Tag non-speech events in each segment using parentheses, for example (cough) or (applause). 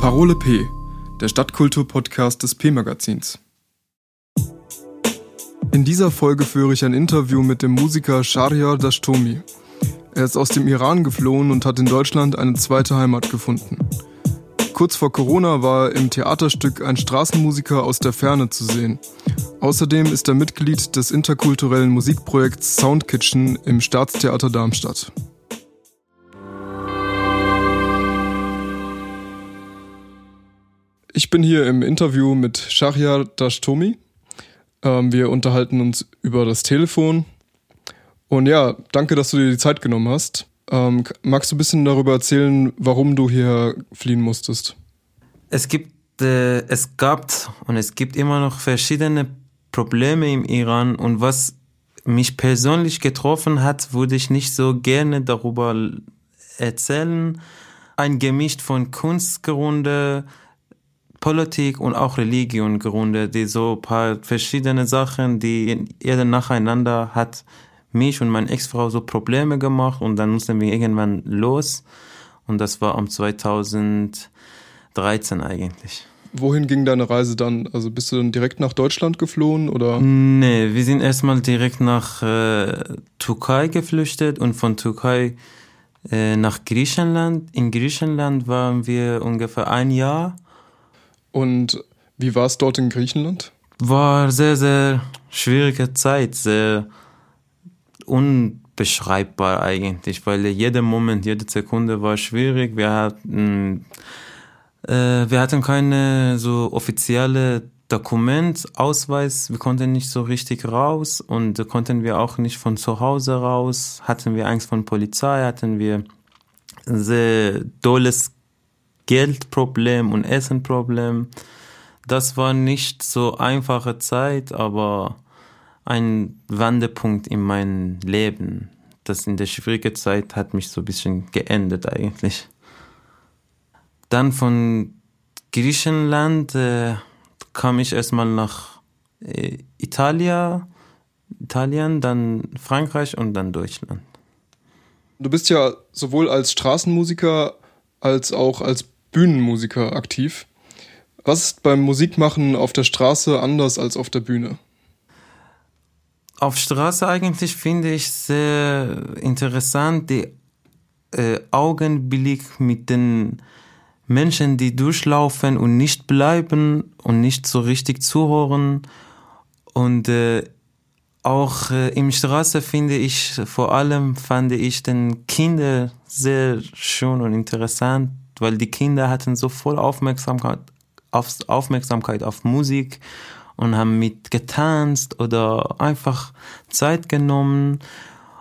Parole P, der Stadtkultur-Podcast des P-Magazins. In dieser Folge führe ich ein Interview mit dem Musiker Shahryar Dashtomi. Er ist aus dem Iran geflohen und hat in Deutschland eine zweite Heimat gefunden. Kurz vor Corona war er im Theaterstück ein Straßenmusiker aus der Ferne zu sehen. Außerdem ist er Mitglied des interkulturellen Musikprojekts Sound Kitchen im Staatstheater Darmstadt. Ich bin hier im Interview mit Shahryar Dashtomi. Ähm, wir unterhalten uns über das Telefon. Und ja, danke, dass du dir die Zeit genommen hast. Ähm, magst du ein bisschen darüber erzählen, warum du hier fliehen musstest? Es gibt, äh, es gab und es gibt immer noch verschiedene Probleme im Iran und was mich persönlich getroffen hat, würde ich nicht so gerne darüber erzählen. Ein Gemisch von Kunstgründe, Politik und auch Religion Gründe, die so ein paar verschiedene Sachen, die jeder nacheinander hat mich und meine Ex-Frau so Probleme gemacht und dann mussten wir irgendwann los und das war um 2013 eigentlich. Wohin ging deine Reise dann? Also bist du dann direkt nach Deutschland geflohen oder? Nee, wir sind erstmal direkt nach äh, Türkei geflüchtet und von Türkei äh, nach Griechenland. In Griechenland waren wir ungefähr ein Jahr und wie war es dort in Griechenland? War sehr, sehr schwierige Zeit, sehr unbeschreibbar eigentlich, weil jeder Moment, jede Sekunde war schwierig. Wir hatten, äh, wir hatten keine so offizielle Dokument, Ausweis, wir konnten nicht so richtig raus und konnten wir auch nicht von zu Hause raus. Hatten wir Angst von Polizei, hatten wir sehr dolles Geldproblem und Essenproblem. Das war nicht so einfache Zeit, aber ein Wendepunkt in meinem Leben. Das in der schwierigen Zeit hat mich so ein bisschen geändert eigentlich. Dann von Griechenland äh, kam ich erstmal nach äh, Italien, Italien, dann Frankreich und dann Deutschland. Du bist ja sowohl als Straßenmusiker als auch als Bühnenmusiker aktiv. Was ist beim Musikmachen auf der Straße anders als auf der Bühne? Auf Straße eigentlich finde ich sehr interessant die äh, Augenblick mit den Menschen, die durchlaufen und nicht bleiben und nicht so richtig zuhören. Und äh, auch äh, im Straße finde ich, vor allem fand ich den Kinder sehr schön und interessant weil die Kinder hatten so voll Aufmerksamkeit auf, Aufmerksamkeit auf Musik und haben mit getanzt oder einfach Zeit genommen.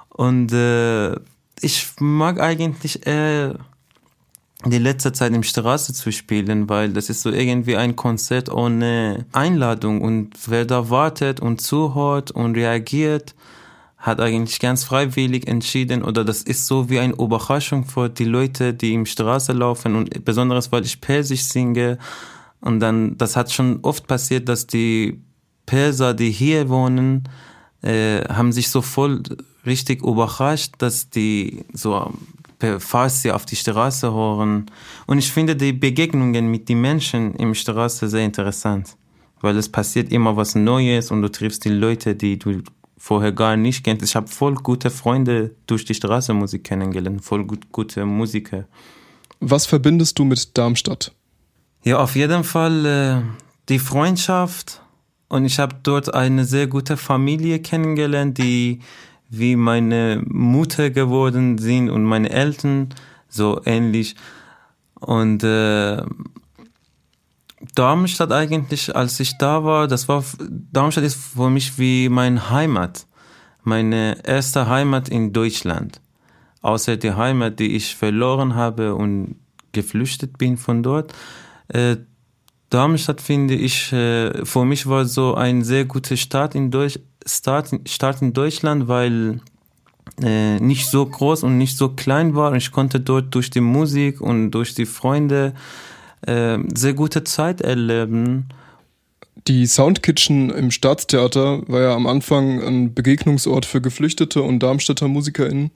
Und äh, ich mag eigentlich eher die letzte Zeit im Straße zu spielen, weil das ist so irgendwie ein Konzert ohne Einladung und wer da wartet und zuhört und reagiert, hat eigentlich ganz freiwillig entschieden oder das ist so wie eine Überraschung für die Leute, die im Straße laufen und besonders weil ich Persisch singe und dann, das hat schon oft passiert, dass die Perser, die hier wohnen, äh, haben sich so voll richtig überrascht, dass die so Farsi auf die Straße hören. Und ich finde die Begegnungen mit den Menschen im Straße sehr interessant, weil es passiert immer was Neues und du triffst die Leute, die du vorher gar nicht kennt. Ich habe voll gute Freunde durch die Straßenmusik kennengelernt, voll gut, gute Musiker. Was verbindest du mit Darmstadt? Ja, auf jeden Fall äh, die Freundschaft. Und ich habe dort eine sehr gute Familie kennengelernt, die wie meine Mutter geworden sind und meine Eltern so ähnlich. Und äh, Darmstadt eigentlich, als ich da war, das war, Darmstadt ist für mich wie meine Heimat. Meine erste Heimat in Deutschland. Außer die Heimat, die ich verloren habe und geflüchtet bin von dort. Äh, Darmstadt finde ich, äh, für mich war so ein sehr guter Start in, Deutsch, Start, Start in Deutschland, weil äh, nicht so groß und nicht so klein war. Ich konnte dort durch die Musik und durch die Freunde äh, sehr gute Zeit erleben. Die Sound Kitchen im Staatstheater war ja am Anfang ein Begegnungsort für Geflüchtete und Darmstädter MusikerInnen.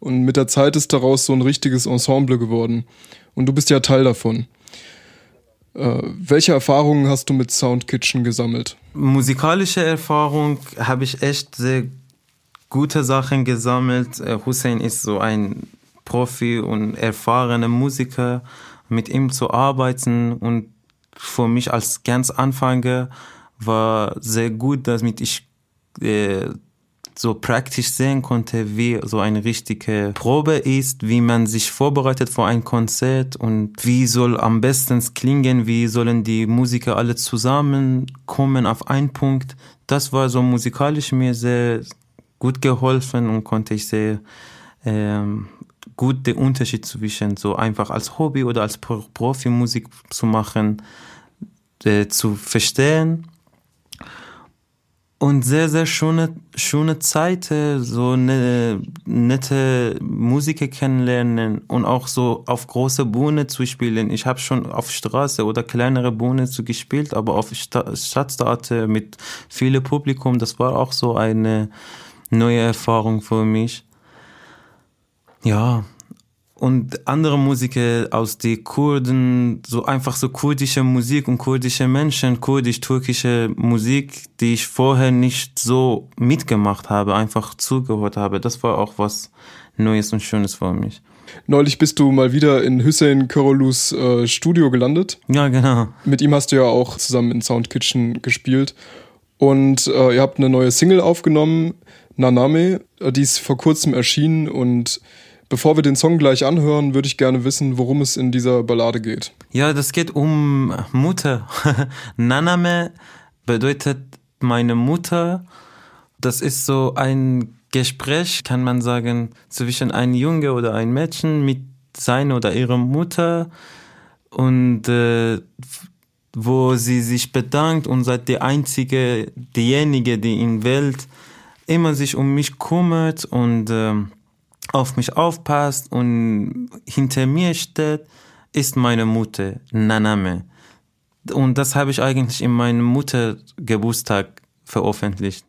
Und mit der Zeit ist daraus so ein richtiges Ensemble geworden. Und du bist ja Teil davon. Äh, welche Erfahrungen hast du mit Sound Kitchen gesammelt? Musikalische Erfahrung habe ich echt sehr gute Sachen gesammelt. Äh, Hussein ist so ein Profi und erfahrener Musiker. Mit ihm zu arbeiten und für mich als ganz Anfänger war sehr gut, damit ich äh, so praktisch sehen konnte, wie so eine richtige Probe ist, wie man sich vorbereitet für ein Konzert und wie soll am besten klingen, wie sollen die Musiker alle zusammenkommen auf einen Punkt. Das war so musikalisch mir sehr gut geholfen und konnte ich sehr ähm, gut den Unterschied zwischen so einfach als Hobby oder als Profi Musik zu machen, äh, zu verstehen und sehr, sehr schöne, schöne Zeit, so eine nette Musiker kennenlernen und auch so auf große Bühne zu spielen. Ich habe schon auf Straße oder kleinere Bühne zu gespielt, aber auf Stadttheater mit vielem Publikum, das war auch so eine neue Erfahrung für mich. Ja, und andere Musiker aus die Kurden, so einfach so kurdische Musik und kurdische Menschen, kurdisch-türkische Musik, die ich vorher nicht so mitgemacht habe, einfach zugehört habe. Das war auch was Neues und Schönes für mich. Neulich bist du mal wieder in Hüseyin Körolus äh, Studio gelandet. Ja, genau. Mit ihm hast du ja auch zusammen in Sound Kitchen gespielt. Und äh, ihr habt eine neue Single aufgenommen, Naname. Die ist vor kurzem erschienen und Bevor wir den Song gleich anhören, würde ich gerne wissen, worum es in dieser Ballade geht. Ja, das geht um Mutter. (laughs) Naname bedeutet meine Mutter. Das ist so ein Gespräch, kann man sagen, zwischen einem Junge oder einem Mädchen mit seiner oder ihrer Mutter und äh, wo sie sich bedankt und seid die einzige, diejenige, die in der Welt immer sich um mich kümmert und äh, auf mich aufpasst und hinter mir steht, ist meine Mutter, Naname. Und das habe ich eigentlich in meinem Muttergeburtstag veröffentlicht.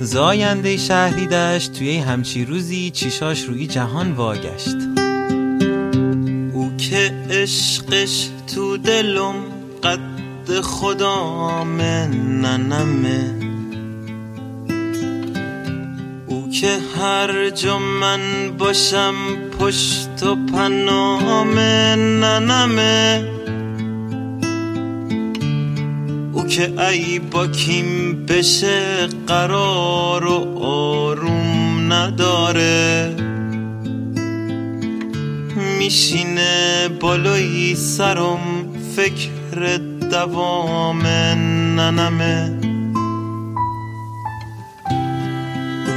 زاینده شهری داشت توی همچی روزی چیشاش روی جهان واگشت او که عشقش تو دلم قد خدام ننمه که هر جا من باشم پشت و پنام ننمه. او که ای با کیم بشه قرار و آروم نداره. میشینه بالای سرم فکر دوام ننمه.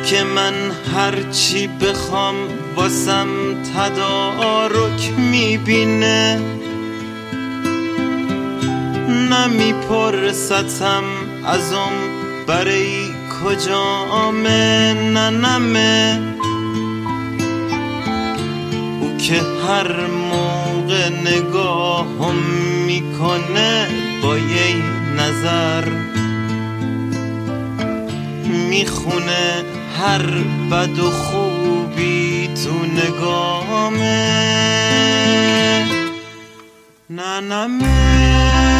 که من هرچی بخوام واسم تدارک می‌بینه. نمیپرستم ازم برای کجامه ننمه او که هر موقع نگاهم می‌کنه با یه نظر می‌خونه. هر بد و خوبی تو نگامه. ننمه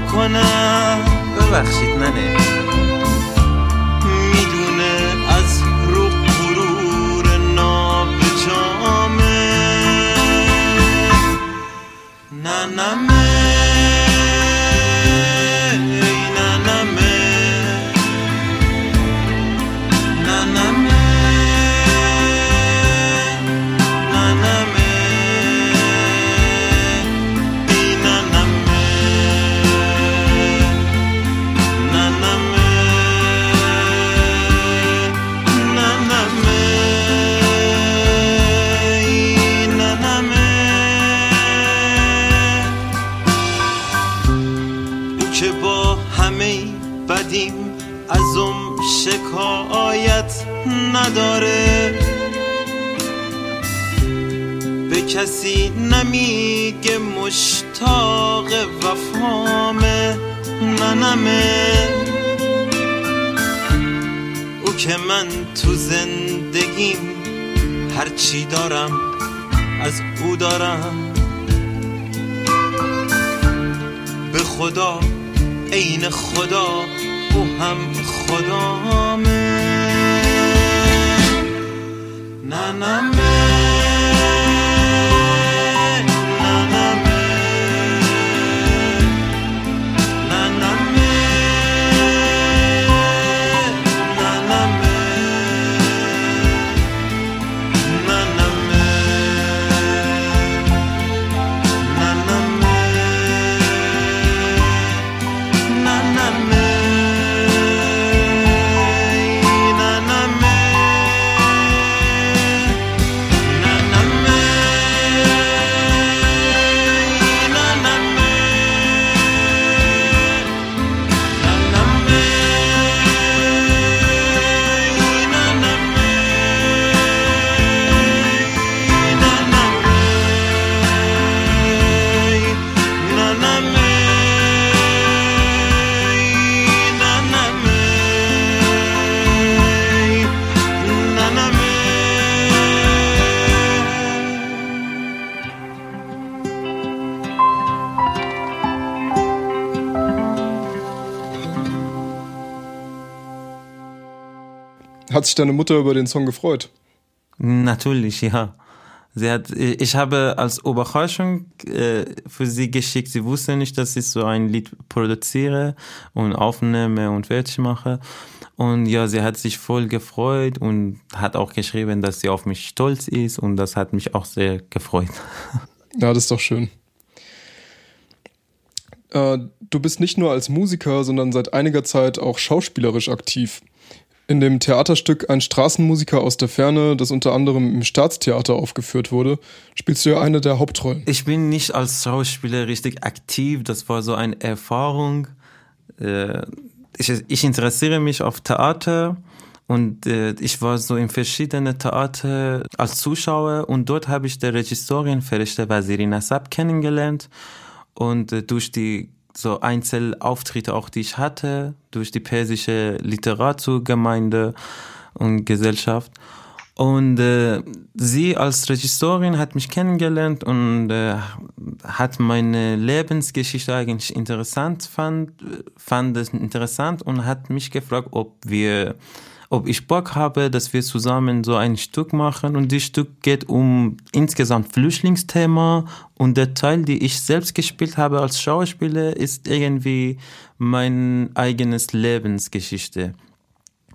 بکنم. ببخشید ننه نداره. به کسی نمیگه مشتاق وفامه ننمه او که من تو زندگیم هرچی دارم از او دارم. به خدا عین خدا او هم خدامه. na na me. Hat sich deine Mutter über den Song gefreut? Natürlich, ja. Sie hat, ich habe als Überraschung äh, für sie geschickt. Sie wusste nicht, dass ich so ein Lied produziere und aufnehme und fertig mache. Und ja, sie hat sich voll gefreut und hat auch geschrieben, dass sie auf mich stolz ist und das hat mich auch sehr gefreut. (laughs) Ja, das ist doch schön. Äh, du bist nicht nur als Musiker, sondern seit einiger Zeit auch schauspielerisch aktiv. In dem Theaterstück Ein Straßenmusiker aus der Ferne, das unter anderem im Staatstheater aufgeführt wurde, spielst du ja eine der Hauptrollen. Ich bin nicht als Schauspieler richtig aktiv, das war so eine Erfahrung. Äh, ich, ich interessiere mich auf Theater und äh, ich war so in verschiedenen Theater als Zuschauer und dort habe ich die Regisseurin Ferishte Waziri Nasab kennengelernt und äh, durch die so Einzelauftritte auch, die ich hatte, durch die persische Literaturgemeinde und Gesellschaft. Und äh, sie als Regisseurin hat mich kennengelernt und äh, hat meine Lebensgeschichte eigentlich interessant fand, fand es interessant und hat mich gefragt, ob wir ob ich Bock habe, dass wir zusammen so ein Stück machen. Und das Stück geht um insgesamt Flüchtlingsthema. Und der Teil, die ich selbst gespielt habe als Schauspieler, ist irgendwie mein eigenes Lebensgeschichte.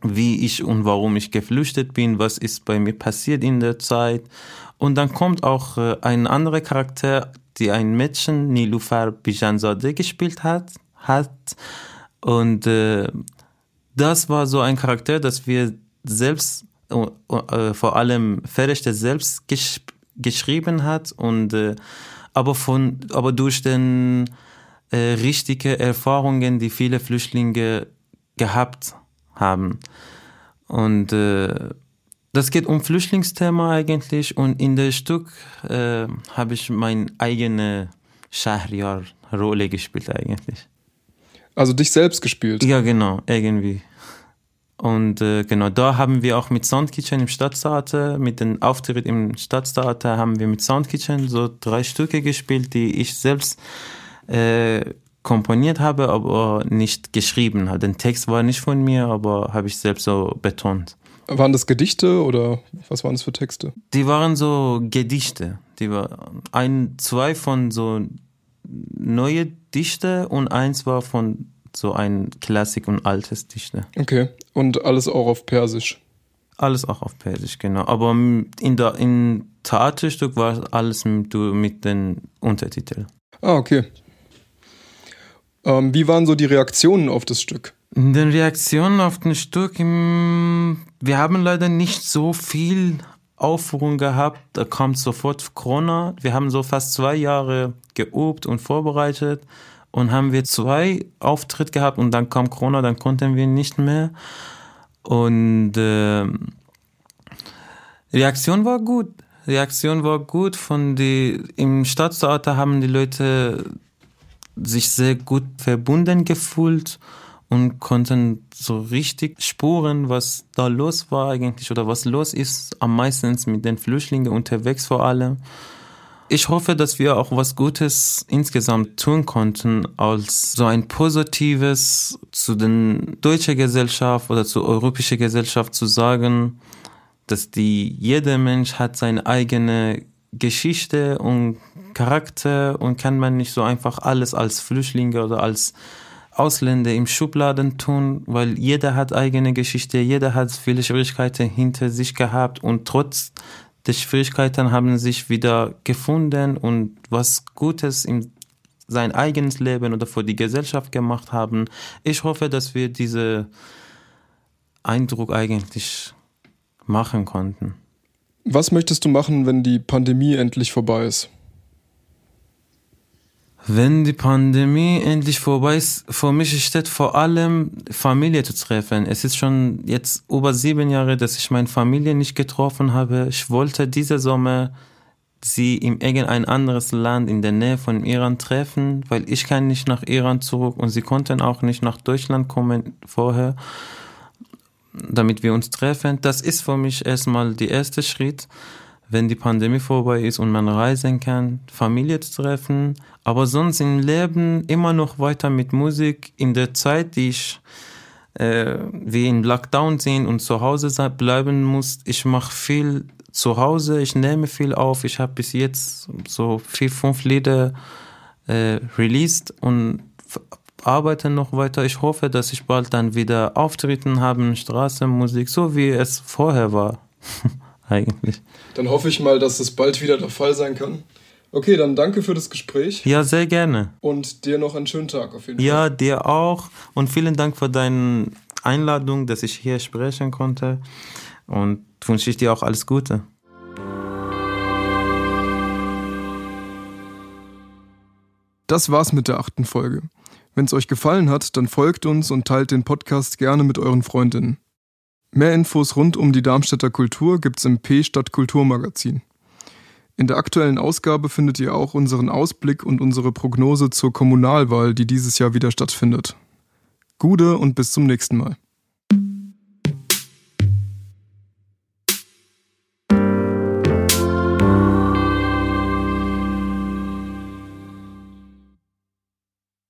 Wie ich und warum ich geflüchtet bin, was ist bei mir passiert in der Zeit. Und dann kommt auch äh, ein anderer Charakter, die ein Mädchen, Nilufar Bijanzadeh, gespielt hat. hat. Und äh, das war so ein Charakter, dass wir selbst, äh, vor allem Ferrechte selbst gesch geschrieben hat und äh, aber von, aber durch den äh, richtige Erfahrungen, die viele Flüchtlinge gehabt haben. Und äh, das geht um Flüchtlingsthema eigentlich und in der Stück äh, habe ich meine eigene Schahriar-Rolle gespielt eigentlich. Also dich selbst gespielt? Ja, genau, irgendwie. Und äh, genau, da haben wir auch mit Soundkitchen im Stadttheater, mit dem Auftritt im Stadttheater haben wir mit Soundkitchen so drei Stücke gespielt, die ich selbst äh, komponiert habe, aber nicht geschrieben habe. Den Text war nicht von mir, aber habe ich selbst so betont. Waren das Gedichte oder was waren das für Texte? Die waren so Gedichte. Die war ein, zwei von so neue Dichte und eins war von so ein Klassik und altes Dichte. Okay. Und alles auch auf Persisch. Alles auch auf Persisch, genau. Aber in der in Theaterstück war alles mit, mit den Untertiteln. Ah, okay. Ähm, wie waren so die Reaktionen auf das Stück? In den Reaktionen auf das Stück, wir haben leider nicht so viel Aufführung gehabt. Da kommt sofort Corona. Wir haben so fast zwei Jahre geübt und vorbereitet. und haben wir zwei Auftritte gehabt und dann kam Corona, dann konnten wir nicht mehr. Und äh, Reaktion war gut. Reaktion war gut von die im Stadttheater haben die Leute sich sehr gut verbunden gefühlt und konnten so richtig spuren, was da los war eigentlich oder was los ist, am meisten mit den Flüchtlingen unterwegs vor allem. Ich hoffe, dass wir auch was Gutes insgesamt tun konnten, als so ein positives zu den deutschen Gesellschaft oder zur europäischen Gesellschaft zu sagen, dass die, jeder Mensch hat seine eigene Geschichte und Charakter und kann man nicht so einfach alles als Flüchtlinge oder als Ausländer im Schubladen tun, weil jeder hat eigene Geschichte, jeder hat viele Schwierigkeiten hinter sich gehabt und trotz der Schwierigkeiten haben sich wieder gefunden und was Gutes in sein eigenes Leben oder für die Gesellschaft gemacht haben. Ich hoffe, dass wir diesen Eindruck eigentlich machen konnten. Was möchtest du machen, wenn die Pandemie endlich vorbei ist? Wenn die Pandemie endlich vorbei ist, für mich steht vor allem Familie zu treffen. Es ist schon jetzt über sieben Jahre, dass ich meine Familie nicht getroffen habe. Ich wollte diese Sommer sie in irgendein anderes Land in der Nähe von Iran treffen, weil ich kann nicht nach Iran zurück und sie konnten auch nicht nach Deutschland kommen vorher, damit wir uns treffen. Das ist für mich erstmal der erste Schritt wenn die Pandemie vorbei ist und man reisen kann, Familie zu treffen, aber sonst im Leben immer noch weiter mit Musik. In der Zeit, die ich äh, wie in Lockdown sind und zu Hause bleiben muss, ich mache viel zu Hause, ich nehme viel auf. Ich habe bis jetzt so vier, fünf Lieder äh, released und arbeite noch weiter. Ich hoffe, dass ich bald dann wieder Auftritten habe, Straßenmusik, so wie es vorher war. (laughs) eigentlich. Dann hoffe ich mal, dass es bald wieder der Fall sein kann. Okay, dann danke für das Gespräch. Ja, sehr gerne. Und dir noch einen schönen Tag auf jeden Ja, Fall. dir auch. Und vielen Dank für deine Einladung, dass ich hier sprechen konnte. Und wünsche ich dir auch alles Gute. Das war's mit der achten Folge. Wenn es euch gefallen hat, dann folgt uns und teilt den Podcast gerne mit euren Freundinnen. Mehr Infos rund um die Darmstädter Kultur gibt's im P Stadt Kulturmagazin. In der aktuellen Ausgabe findet ihr auch unseren Ausblick und unsere Prognose zur Kommunalwahl, die dieses Jahr wieder stattfindet. Gude und bis zum nächsten Mal.